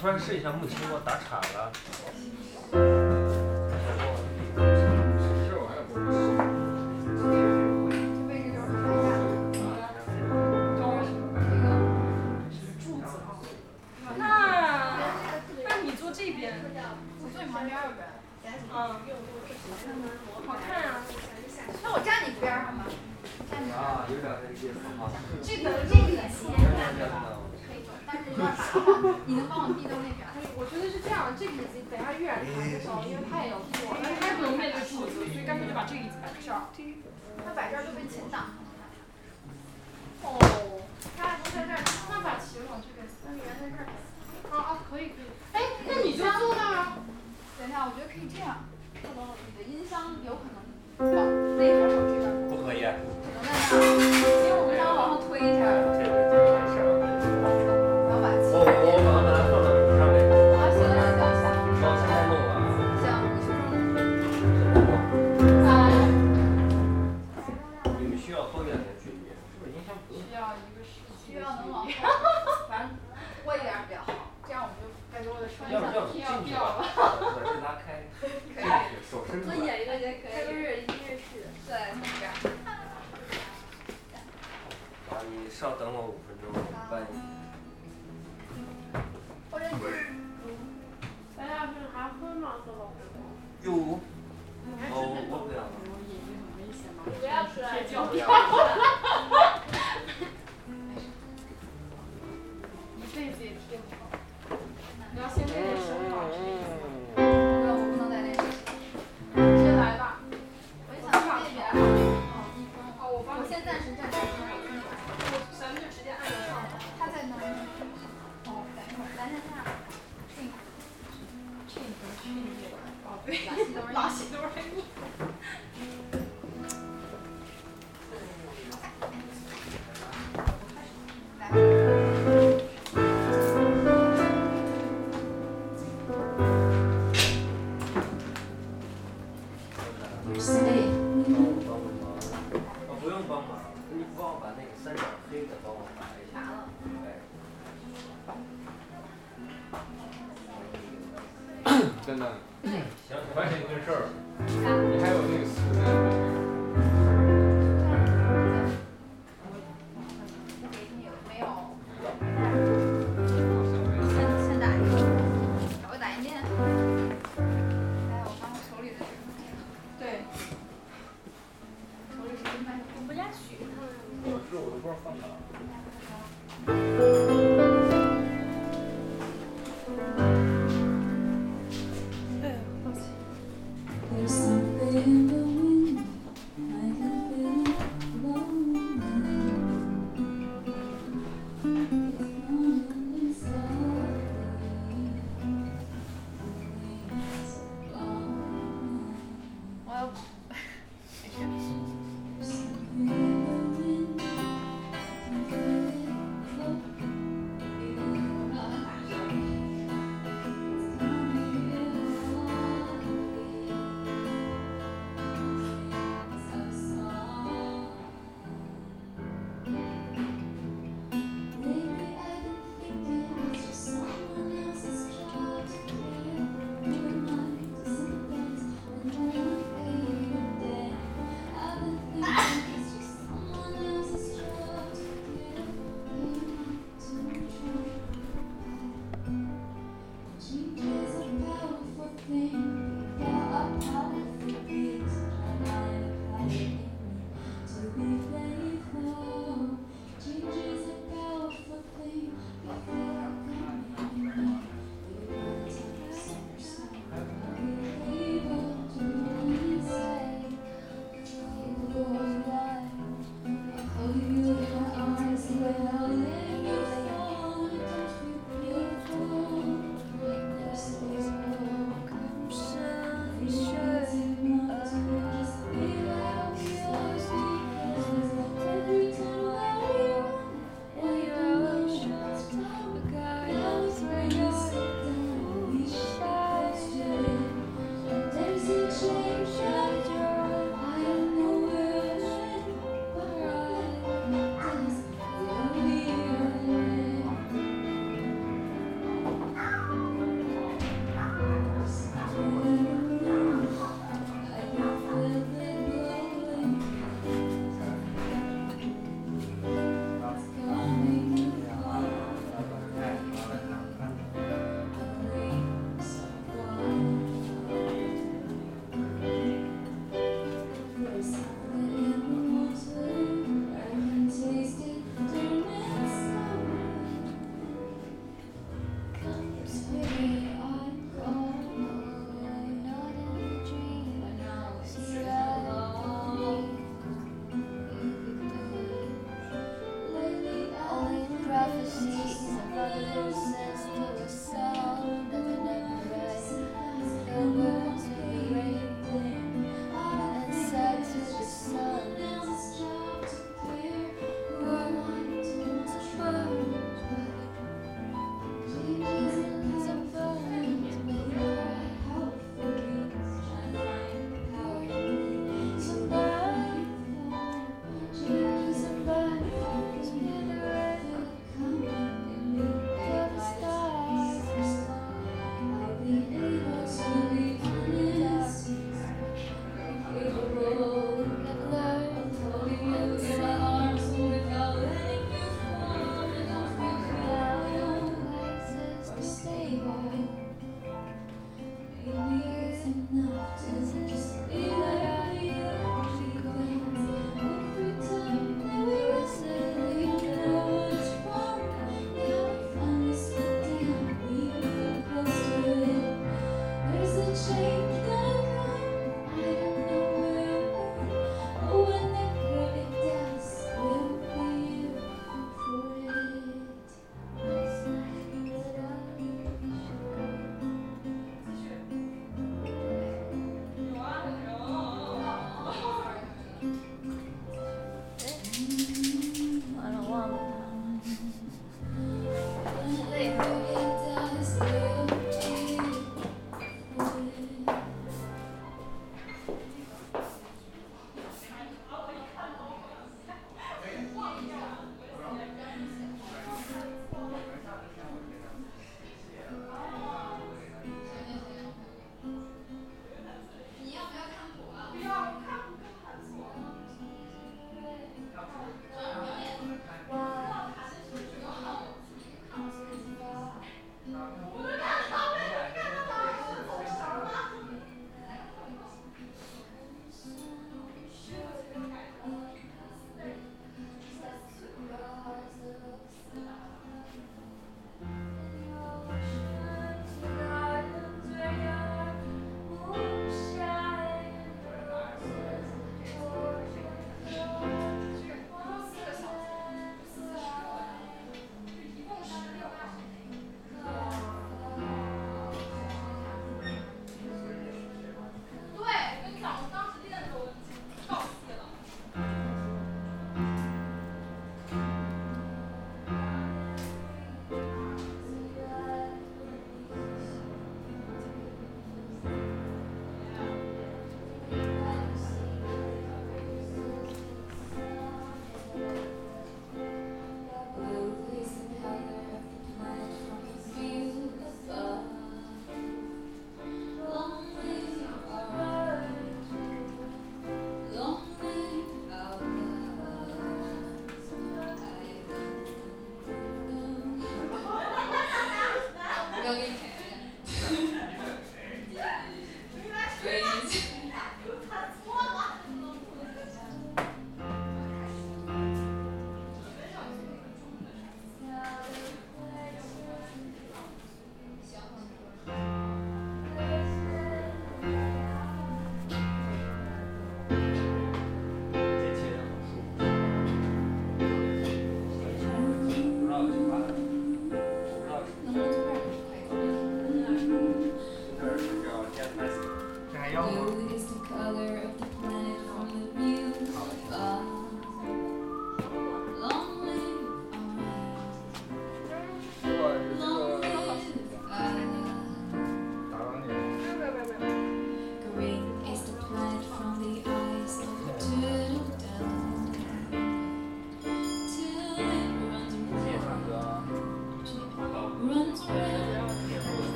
突然试一下木青蛙。可以这样他们你的音箱有可能往那边儿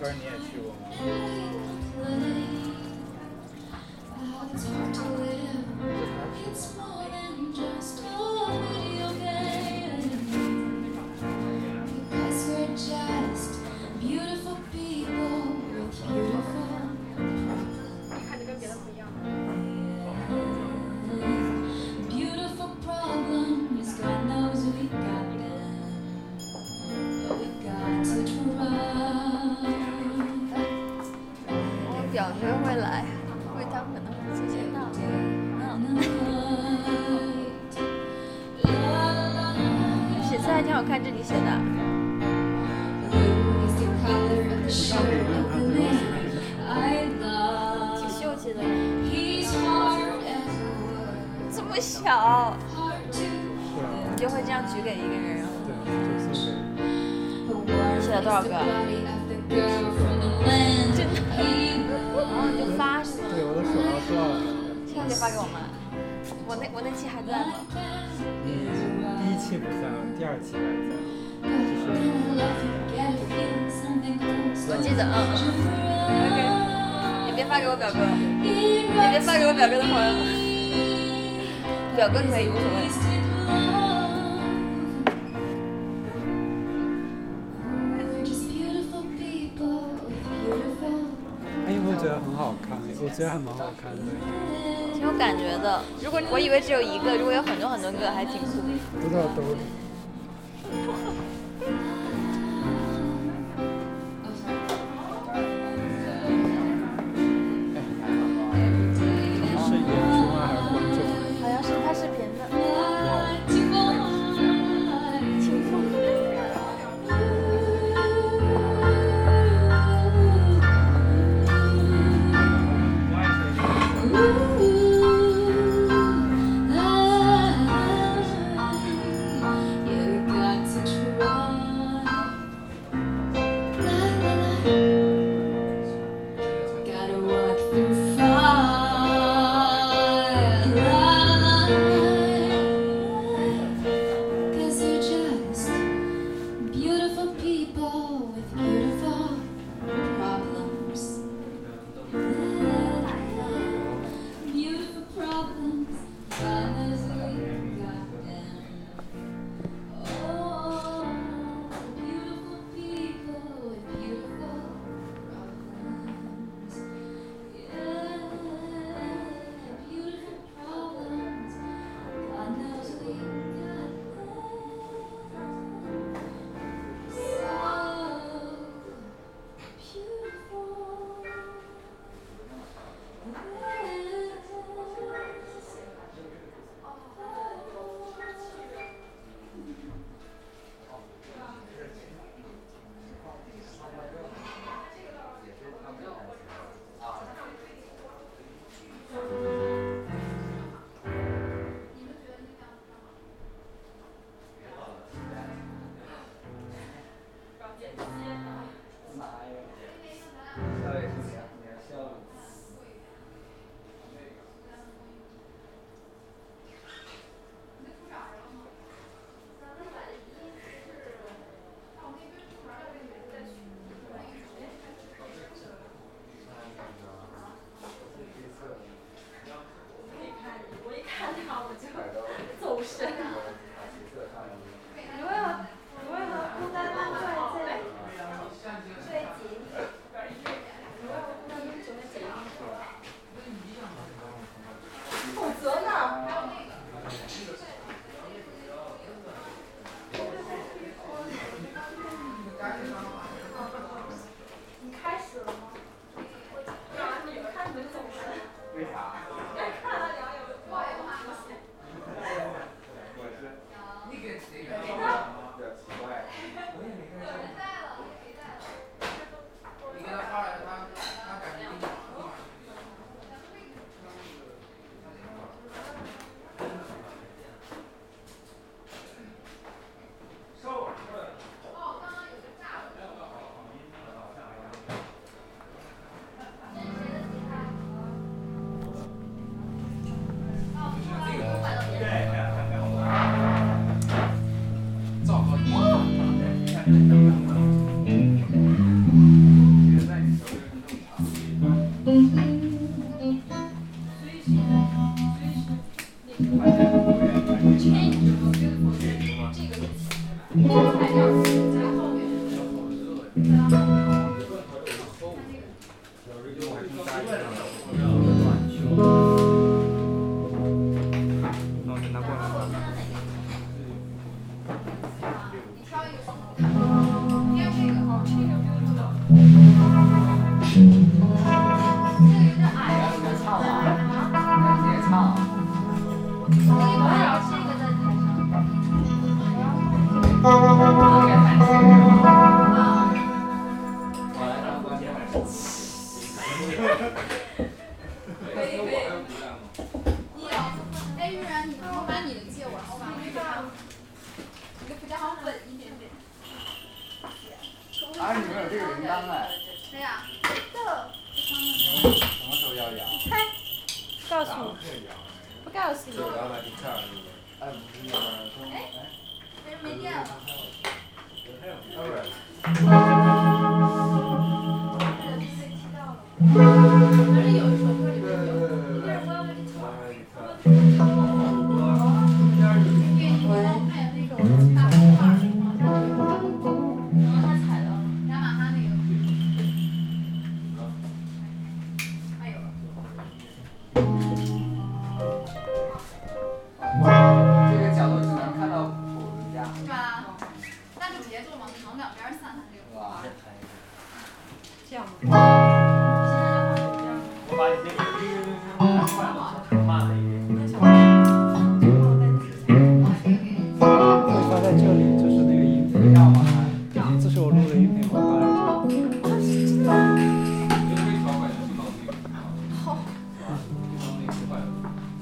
turn the actual. Mm-hmm. 我记得啊，OK，你别发给我表哥，你别发给我表哥的朋友，表哥可以无所谓。哎，有没有觉得很好看？我觉得还蛮好看的，挺有感觉的。如果我以为只有一个，如果有很多很多个，还挺酷。不知道都。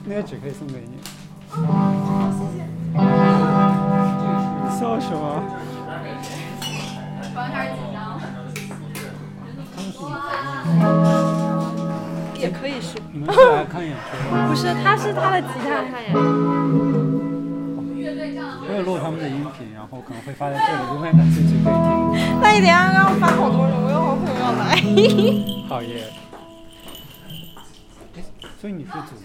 那些纸可以送给你。谢谢。笑什么？刚开始紧张。也可以是。你们是来看演出？不是，他是他的吉他看演出。会录他们的音频，然后可能会发在这里，如果感兴趣可以听。那一点下让我发好多人，我有好朋友要来。好耶。所以你是组织。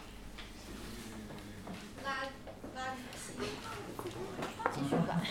拉拉继续干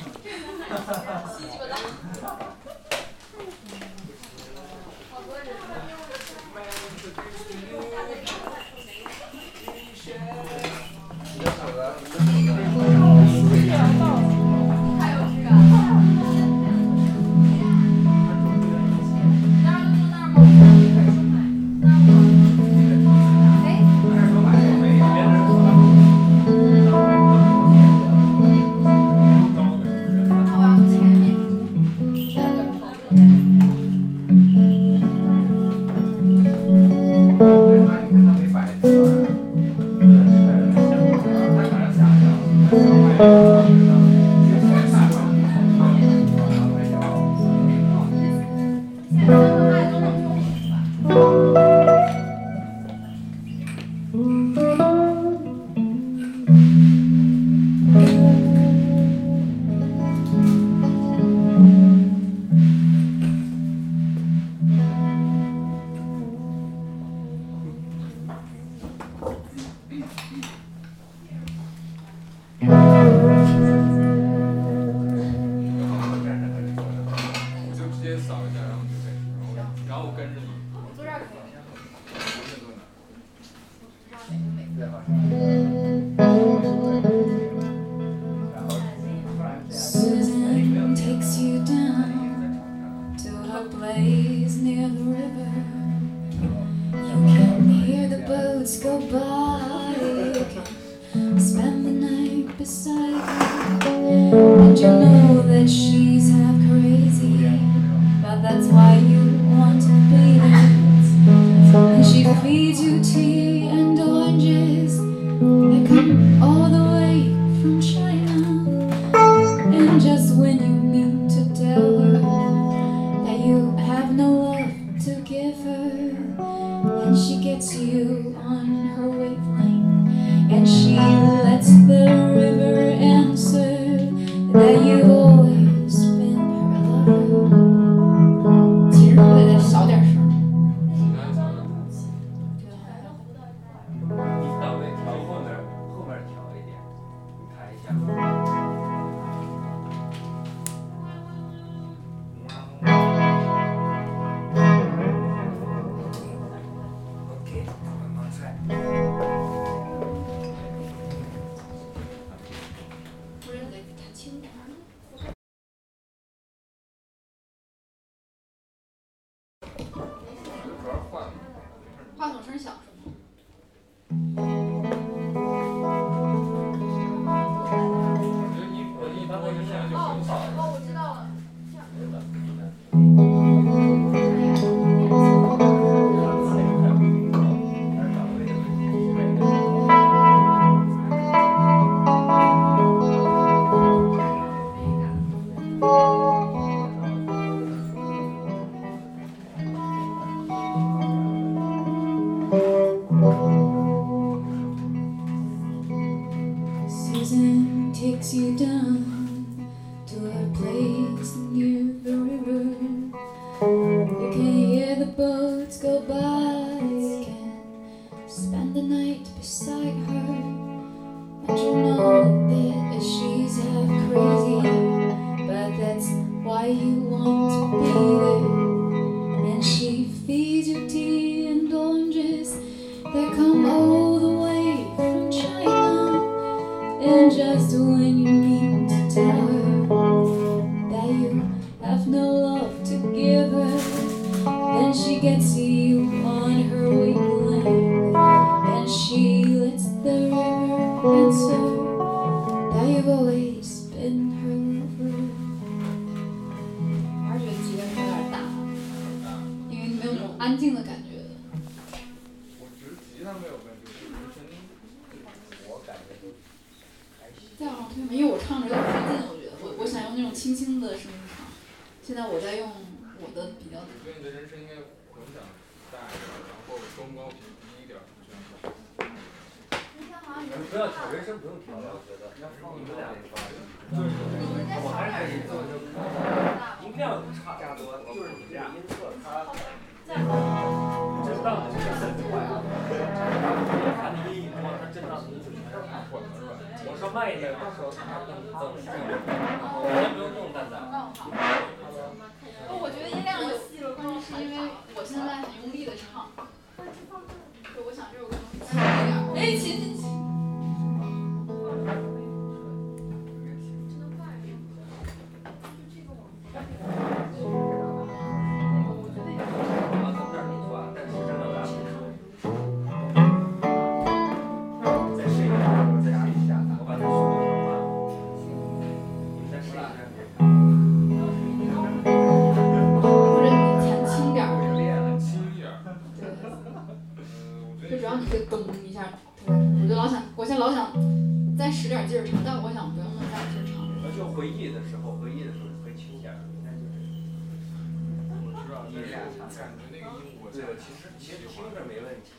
其实其实听着没问题，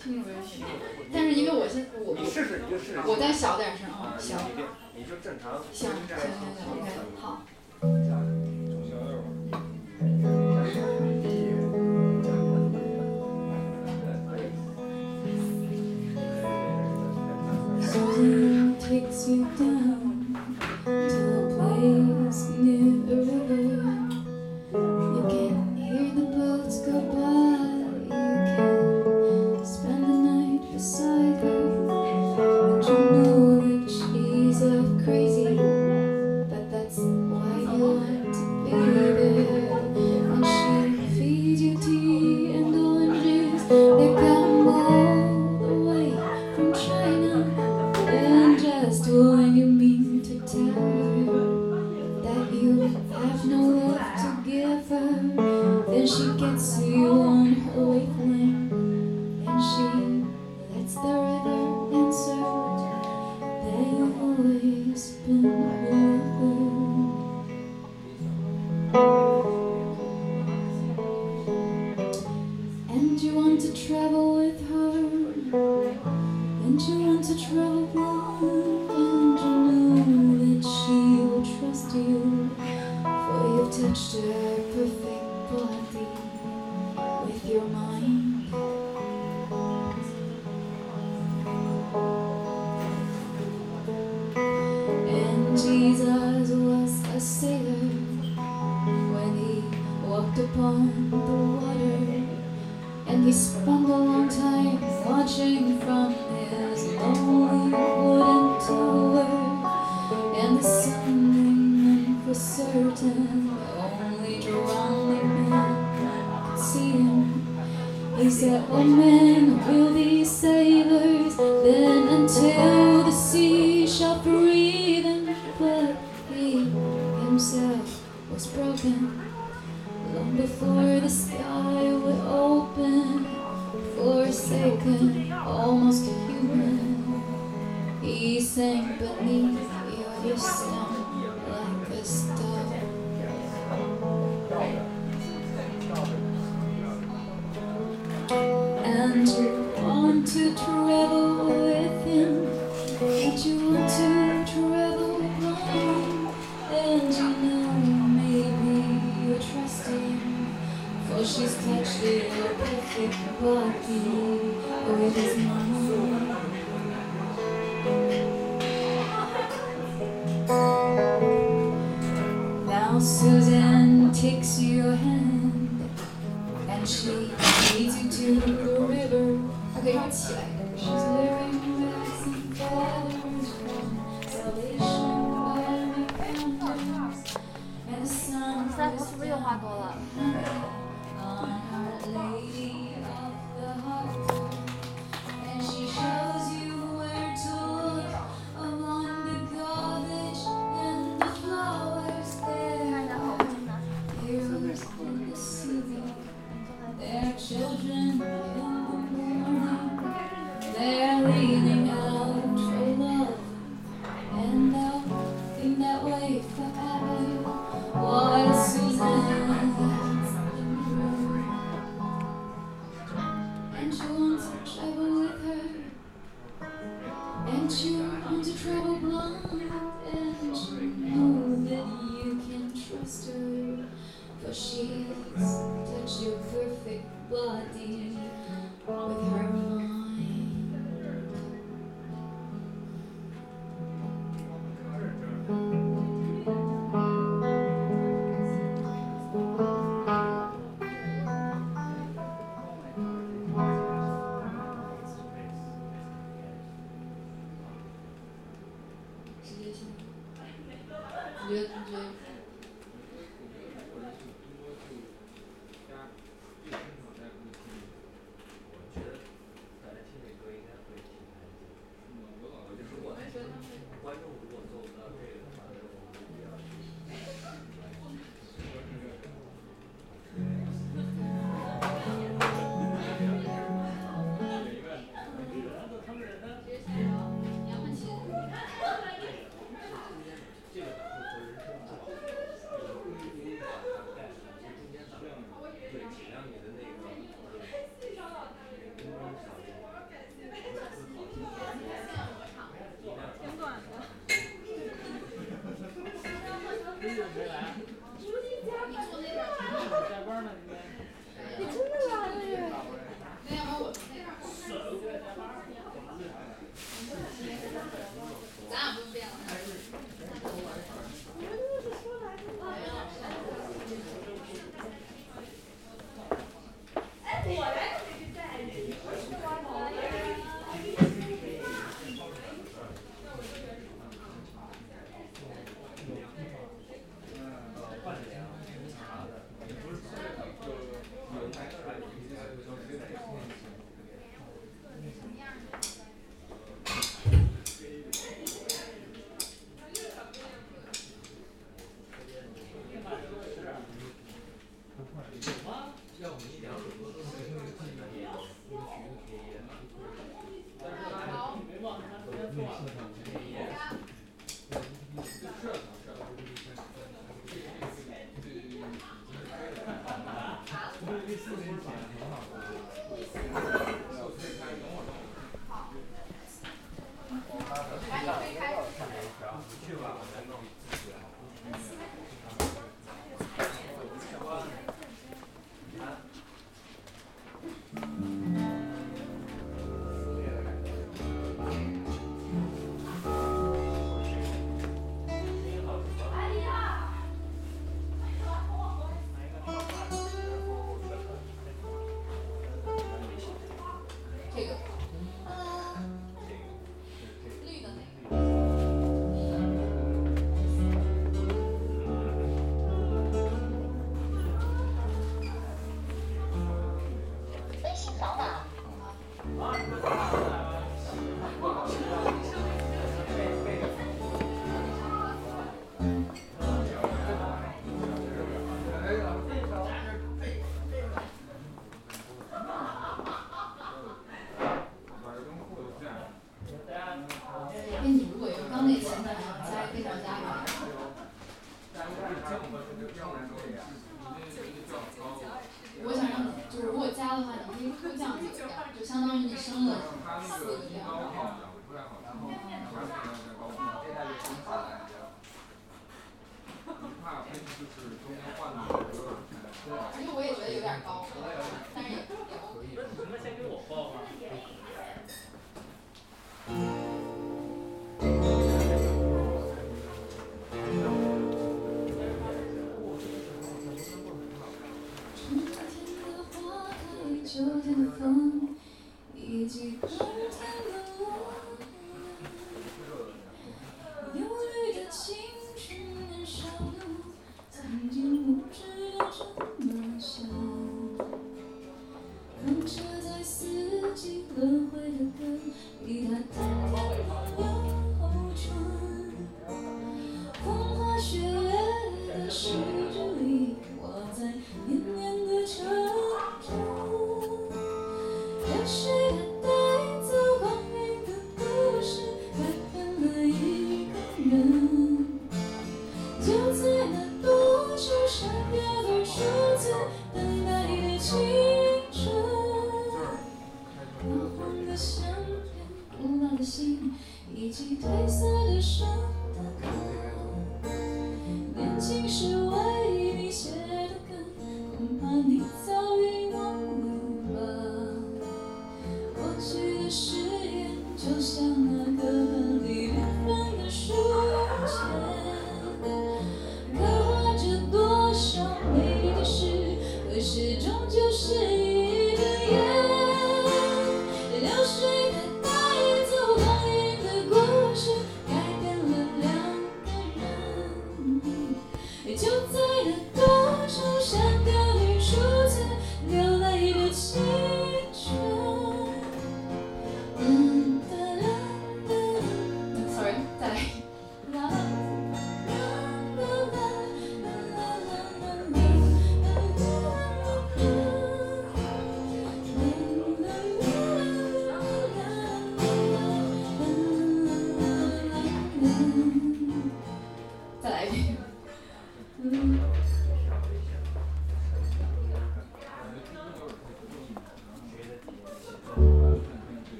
听着没问题。但是因为我先，我我再小点声啊。行，行，行，行，行，行，好。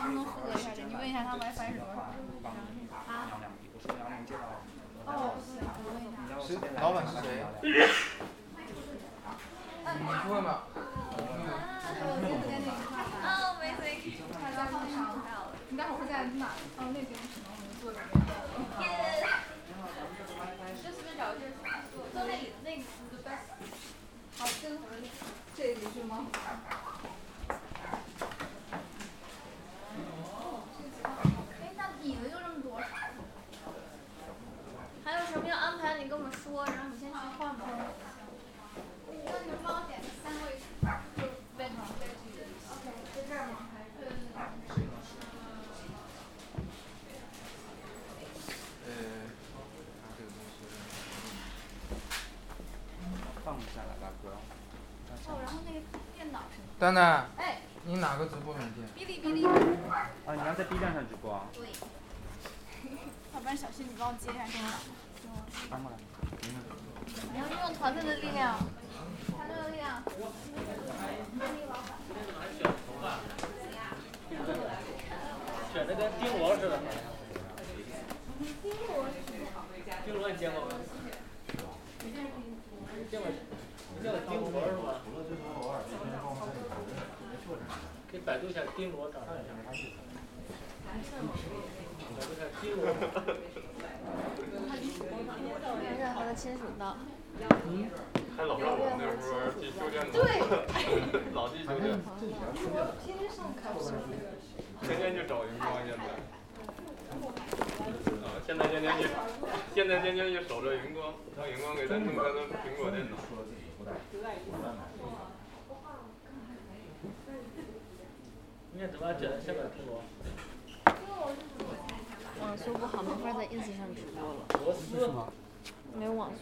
能不能复核一下这？你问一下他 WiFi 是多少？啊？哦，行，我问一下。是老板是谁？你问吧。哦，没事。他在路上。你待会儿会在哪？哦，那边可能我们坐这边。就随便找个地儿坐，坐那里那个这里是吗？哎，那椅子就这么多。还有什么要安排你跟我们说，然后你先去换吧。那你们帮我点个三位就 veg veg。OK，在这儿吗？对对对。呃，拿这个东西。放下来吧，哥。哦，然后那个电脑是吗？丹丹，哎，你哪个直播软件？哔哩哔哩。啊，你要在 B 站上直播啊？对。要不然小新，你帮我接一下电脑。搬过来。你要运用团队的力量。团队的力量。选的跟丁螺似的。丁螺。丁螺你见过吗？见过，叫丁螺是吧？可以百度一下丁螺长啥样。百度一下丁螺。没有任何的亲属到。还老让我们那时候去修电脑，对。老去修电脑，天天上课。天天就找荧光现在。啊，现在天天去，现在天天去守着荧光，让荧光给咱弄咱的苹果电脑。网速不好，没法在 ins 上直播了。螺丝。没有网速。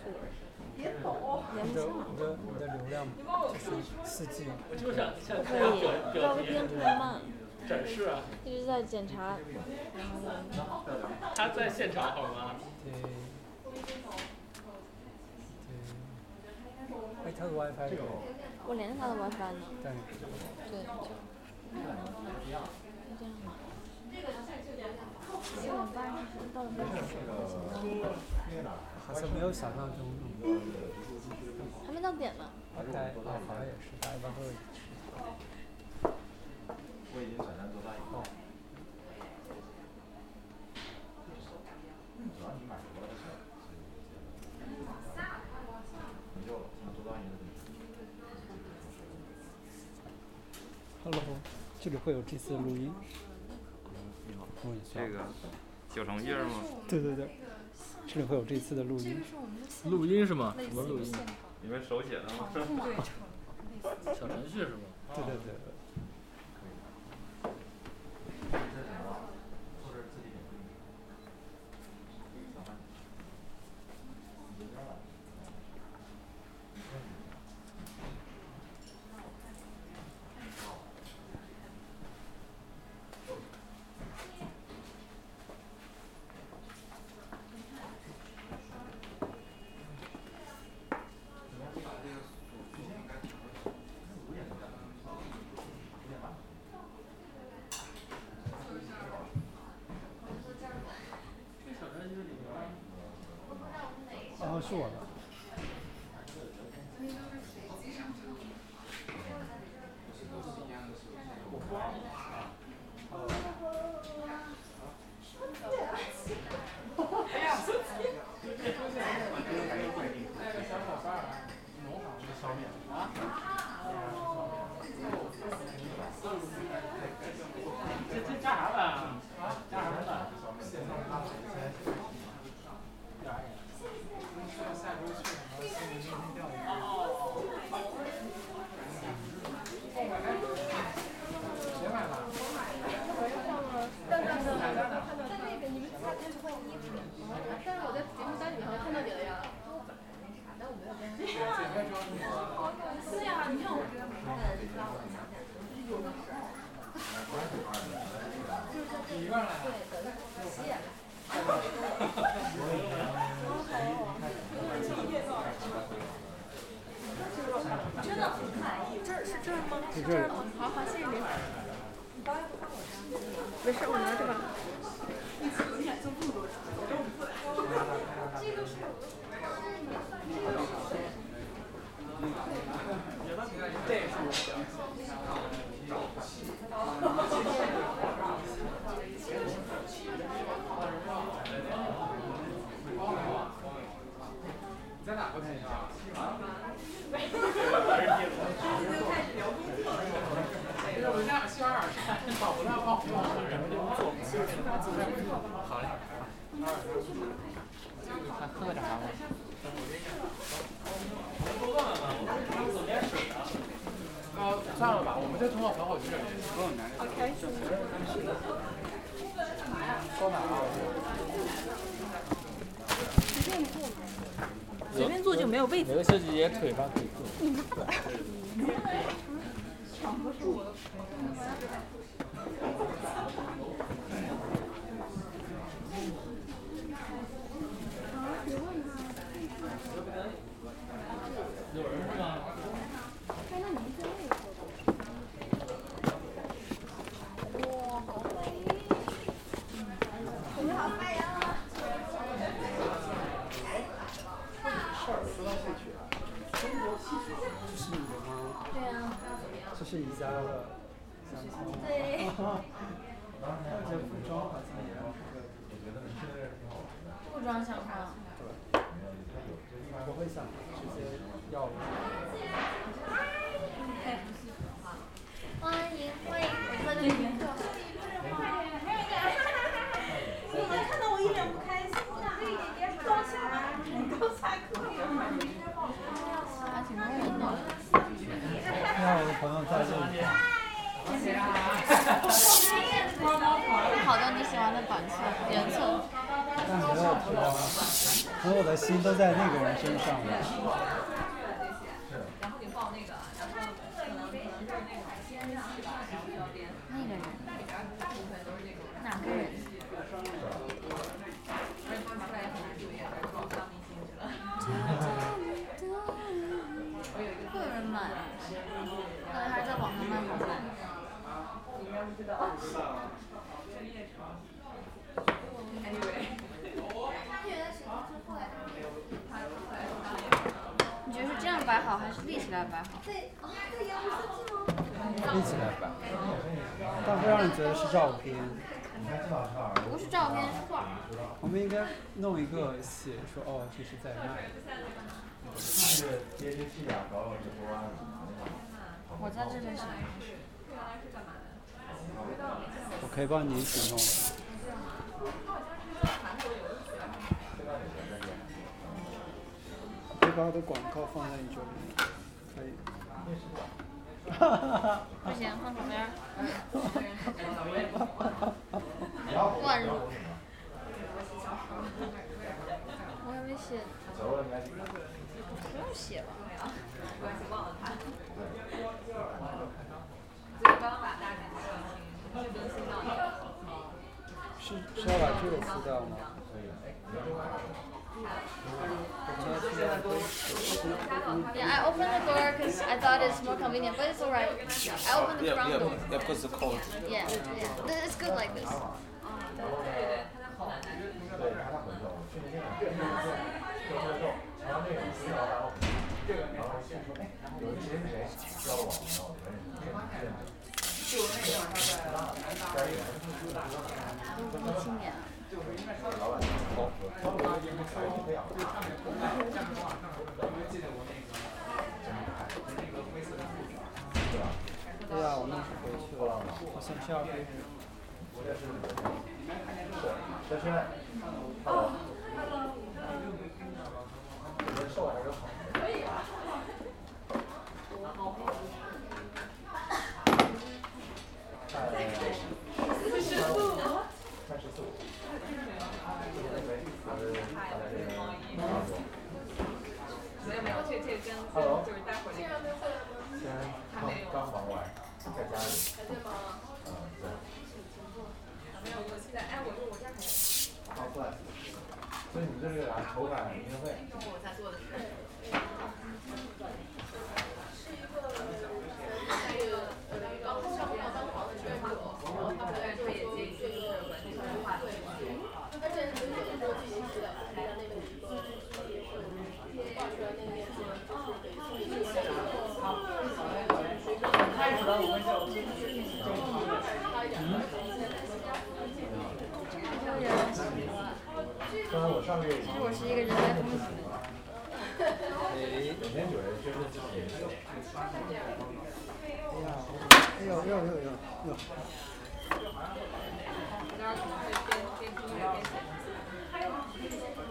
别抖。你的你的你的流量就是四 G。我就想像可以，照片特别慢。展示啊。一直在检查。他在现场好吗？对。对。哎，他的 WiFi 有。我连着他的 WiFi 呢。对。对，就。这样吧。结果发现是没好像没有想象中那么。还没到点呢。大概啊，好像也是，大家一般都是。我已经转单做到以后。主要你买多了的事儿，你就从做到你的。Hello，这里会有这次录音。你好。这个小程序是吗？对对对，这里会有这次的录音。录音是吗？什么录音？你们手写的吗？小程序是吗？对对对对儿来了。对，洗眼了。真的很满意，这儿是这儿吗？是这儿吗？好好，谢谢您。起。腿吧，腿。你妈的！所有的心都在那个人身上了。起来摆好。对，立起来摆。但会让你觉得是照片。不是照片，是画。我们应该弄一个写说，哦，这是在那。我在这边是。我可以帮你一起弄。这把的广告放在你这里。不行，换旁边。乱入。我还没写。不用写吧。是是要把这个撕掉吗？Yeah, I opened the door because I thought it's more convenient, but it's alright. I opened the yeah, front yeah, door. Yeah, because the cold. Yeah, yeah. It's good like this. 生。这，哦我？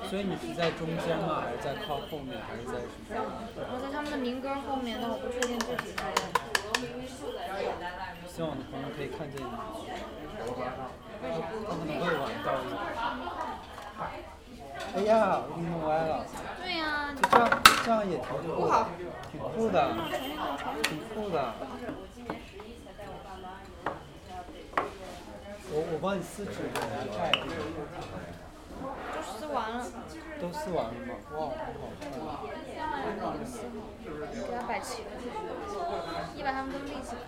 所以你是在中间吗？还是在靠后面？还是在什么？我在他们的民歌后面，但我不确定具体在哪。希望我的朋友可以看见你。哎呀，我给你弄歪了。对呀、就这样，这样也挺酷的，挺酷的，挺酷的。我我帮你撕纸，给它盖住。都撕完了。都撕完了吗？哇，好好看。给它摆齐了，你把它们都立起来。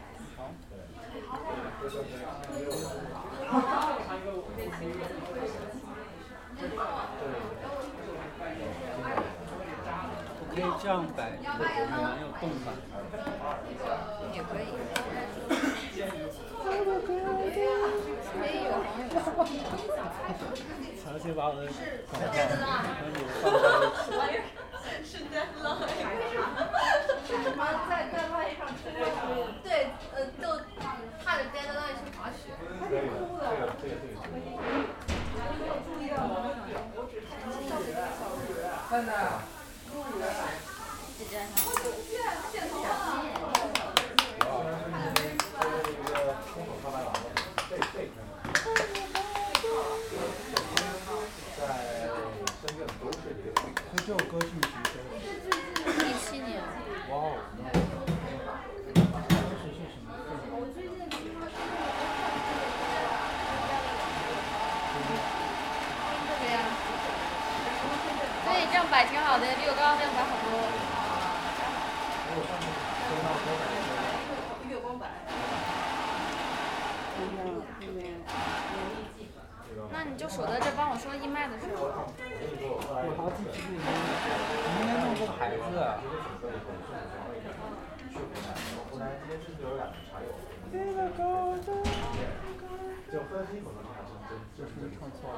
我可以这样摆，也蛮有动感的。也可以。可以有黄有而且把我的广告和你放在一起。是 deadline。什么在在外上吃对，呃，就踏着 deadline 去滑雪。这个这个这个。真的。姐姐。首歌是你什么时候？一七年。哇哦！当时是什么份？这个呀。对，这样摆挺好的，比我刚刚那样摆好多。月光白。那你就守在这帮我说义卖的时候。我好几支你应该弄个牌子。就分析可能还是真，就是唱错了。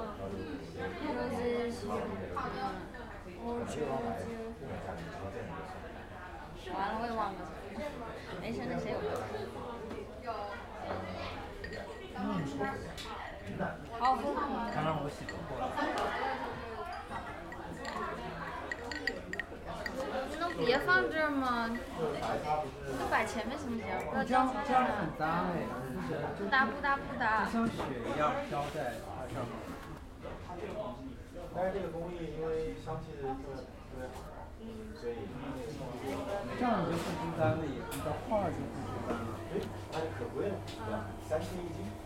完了，我也忘了。没事，那谁有？好。刚让我洗过了。别放这儿吗？你就摆前面行不行？不要这样交这样很搭哎，不搭不搭不搭。像雪一样飘在它上面。但是这个工艺因为香气特特别好，所以这样你就不孤单了，也你的画就不孤单了。哎，那就可贵了，三千一斤。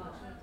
Thank you.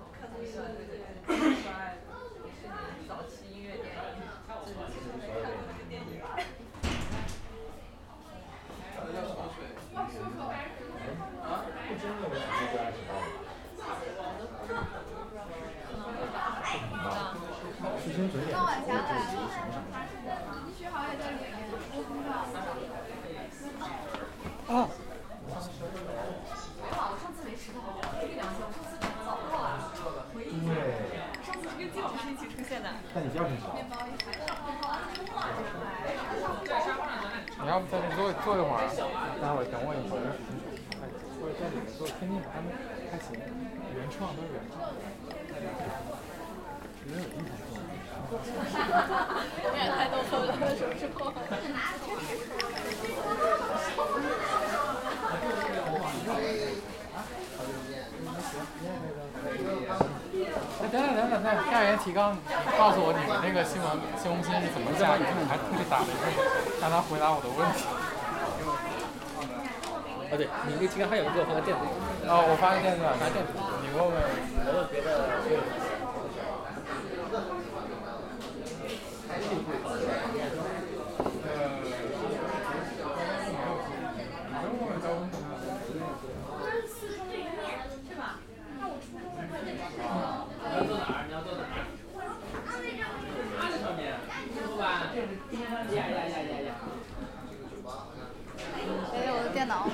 待会儿等我一会儿。或者在里面做，天津他们还行，原创都是原创。没有经常做。有点太逗了，什么时候？哎，等等等等等，下元提纲，告诉我你们那个新闻新闻信是怎么加的？还特地打了一个，让他回答我的问题。啊，对你那个金刚还有给我发个电子。哦，我发个电子版，发电子。你问问，我问别的。哎，我的电脑。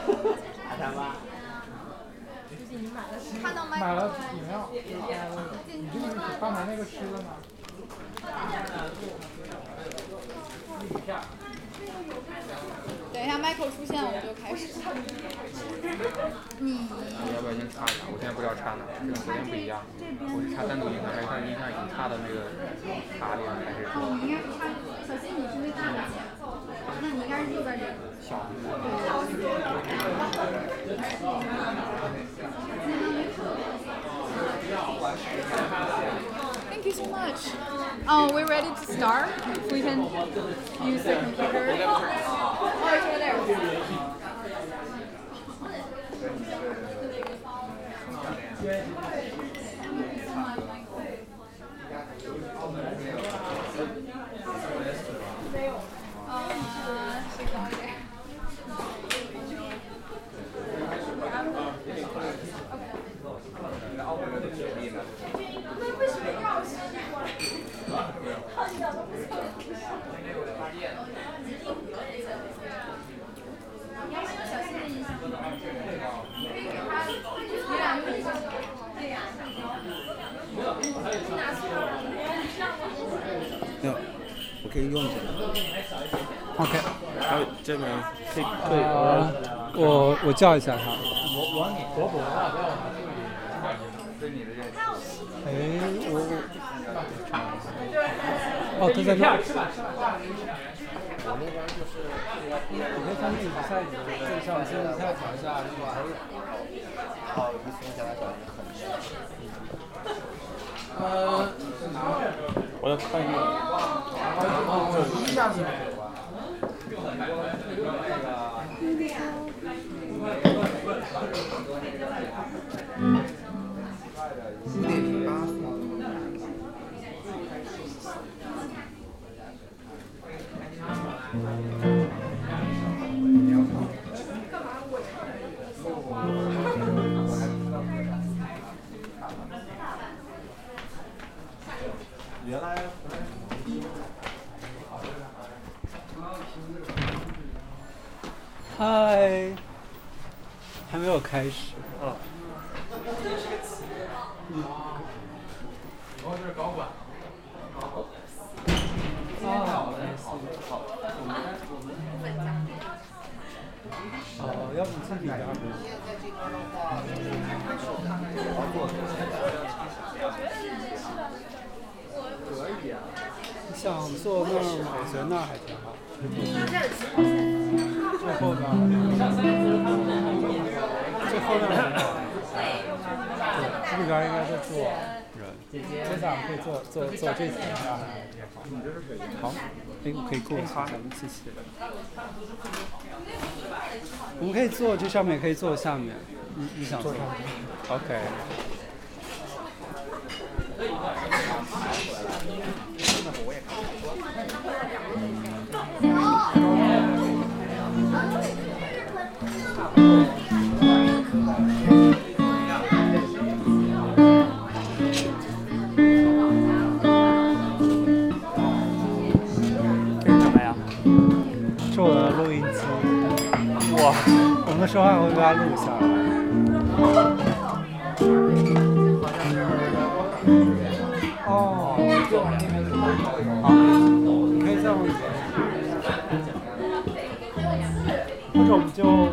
看到麦买了饮料，你这是刚才那个吃的吗？等一下，Michael 出现，我们就开始。你。你要不要先插一下？我现在不知道插哪，跟昨天不一样。我是插单独音响，还是它音响已经插到那个卡里了，还是说？哦，你应该是插，小新你是那大的，那你应该是右边这个。小的。Thank you so much. Oh, we're ready to start. If we can use the computer. Oh, sorry. 没有，我可以用一下。OK。还有这边可以可以。呃，我我叫一下他。我我你左补的话，不要往这里。对你的认识。哎，我我。哦，他在那。我那边就是。你可以看那比赛，上一下那个还有。哦，一松下来很。我要看一眼。哦，一下是没有吧？五点零八速。原还没有开始。啊。啊。啊，要不自己改二。想坐那儿，我觉得那还挺好。坐后边。这边应该在做，接下来以做做做这几个。好，哎，可以过他，谢谢。我们可以坐这上面，可以坐下面，你你想坐上面？OK。嗯我的录音机。哇，我们的说话会被它录下来。哦，就，你可以这样子。或者我们就。